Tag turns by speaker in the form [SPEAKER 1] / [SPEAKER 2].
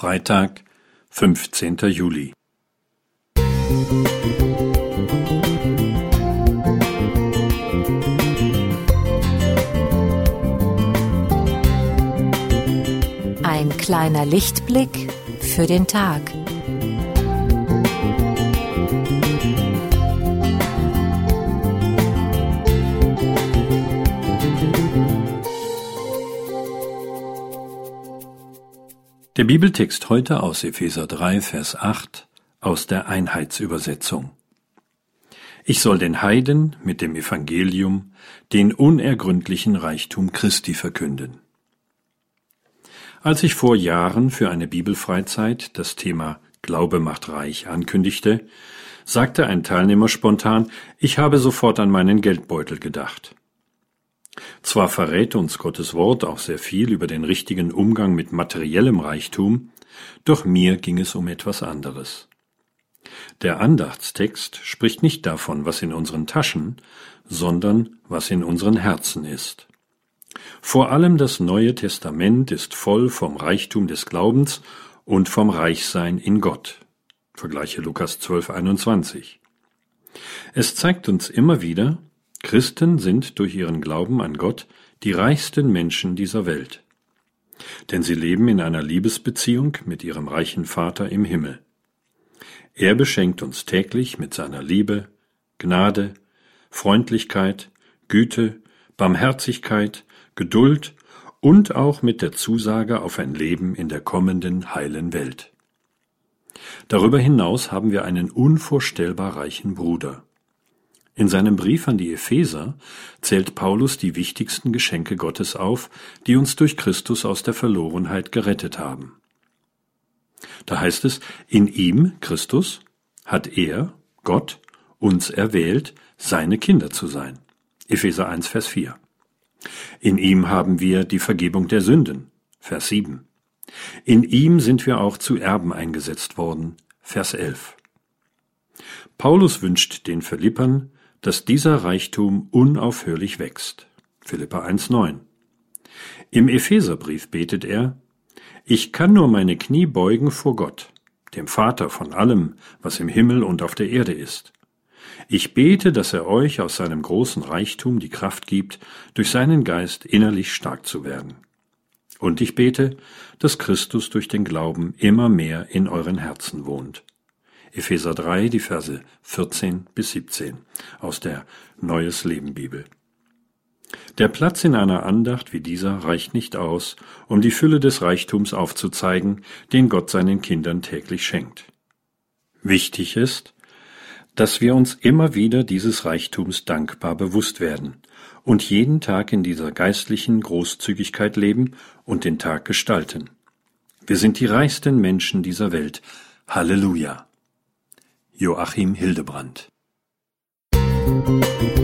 [SPEAKER 1] Freitag, 15. Juli.
[SPEAKER 2] Ein kleiner Lichtblick für den Tag.
[SPEAKER 1] Der Bibeltext heute aus Epheser 3, Vers 8 aus der Einheitsübersetzung. Ich soll den Heiden mit dem Evangelium den unergründlichen Reichtum Christi verkünden. Als ich vor Jahren für eine Bibelfreizeit das Thema Glaube macht reich ankündigte, sagte ein Teilnehmer spontan, ich habe sofort an meinen Geldbeutel gedacht. Zwar verrät uns Gottes Wort auch sehr viel über den richtigen Umgang mit materiellem Reichtum, doch mir ging es um etwas anderes. Der Andachtstext spricht nicht davon, was in unseren Taschen, sondern was in unseren Herzen ist. Vor allem das Neue Testament ist voll vom Reichtum des Glaubens und vom Reichsein in Gott. Vergleiche Lukas 12, 21. Es zeigt uns immer wieder, Christen sind durch ihren Glauben an Gott die reichsten Menschen dieser Welt. Denn sie leben in einer Liebesbeziehung mit ihrem reichen Vater im Himmel. Er beschenkt uns täglich mit seiner Liebe, Gnade, Freundlichkeit, Güte, Barmherzigkeit, Geduld und auch mit der Zusage auf ein Leben in der kommenden heilen Welt. Darüber hinaus haben wir einen unvorstellbar reichen Bruder. In seinem Brief an die Epheser zählt Paulus die wichtigsten Geschenke Gottes auf, die uns durch Christus aus der Verlorenheit gerettet haben. Da heißt es, in ihm, Christus, hat er, Gott, uns erwählt, seine Kinder zu sein. Epheser 1, Vers 4. In ihm haben wir die Vergebung der Sünden. Vers 7. In ihm sind wir auch zu Erben eingesetzt worden. Vers 11. Paulus wünscht den Philippern, dass dieser Reichtum unaufhörlich wächst. Philippa 1,9. Im Epheserbrief betet er, Ich kann nur meine Knie beugen vor Gott, dem Vater von allem, was im Himmel und auf der Erde ist. Ich bete, dass er euch aus seinem großen Reichtum die Kraft gibt, durch seinen Geist innerlich stark zu werden. Und ich bete, dass Christus durch den Glauben immer mehr in euren Herzen wohnt. Epheser 3, die Verse 14 bis 17 aus der Neues Leben Bibel. Der Platz in einer Andacht wie dieser reicht nicht aus, um die Fülle des Reichtums aufzuzeigen, den Gott seinen Kindern täglich schenkt. Wichtig ist, dass wir uns immer wieder dieses Reichtums dankbar bewusst werden und jeden Tag in dieser geistlichen Großzügigkeit leben und den Tag gestalten. Wir sind die reichsten Menschen dieser Welt. Halleluja! Joachim Hildebrand. Musik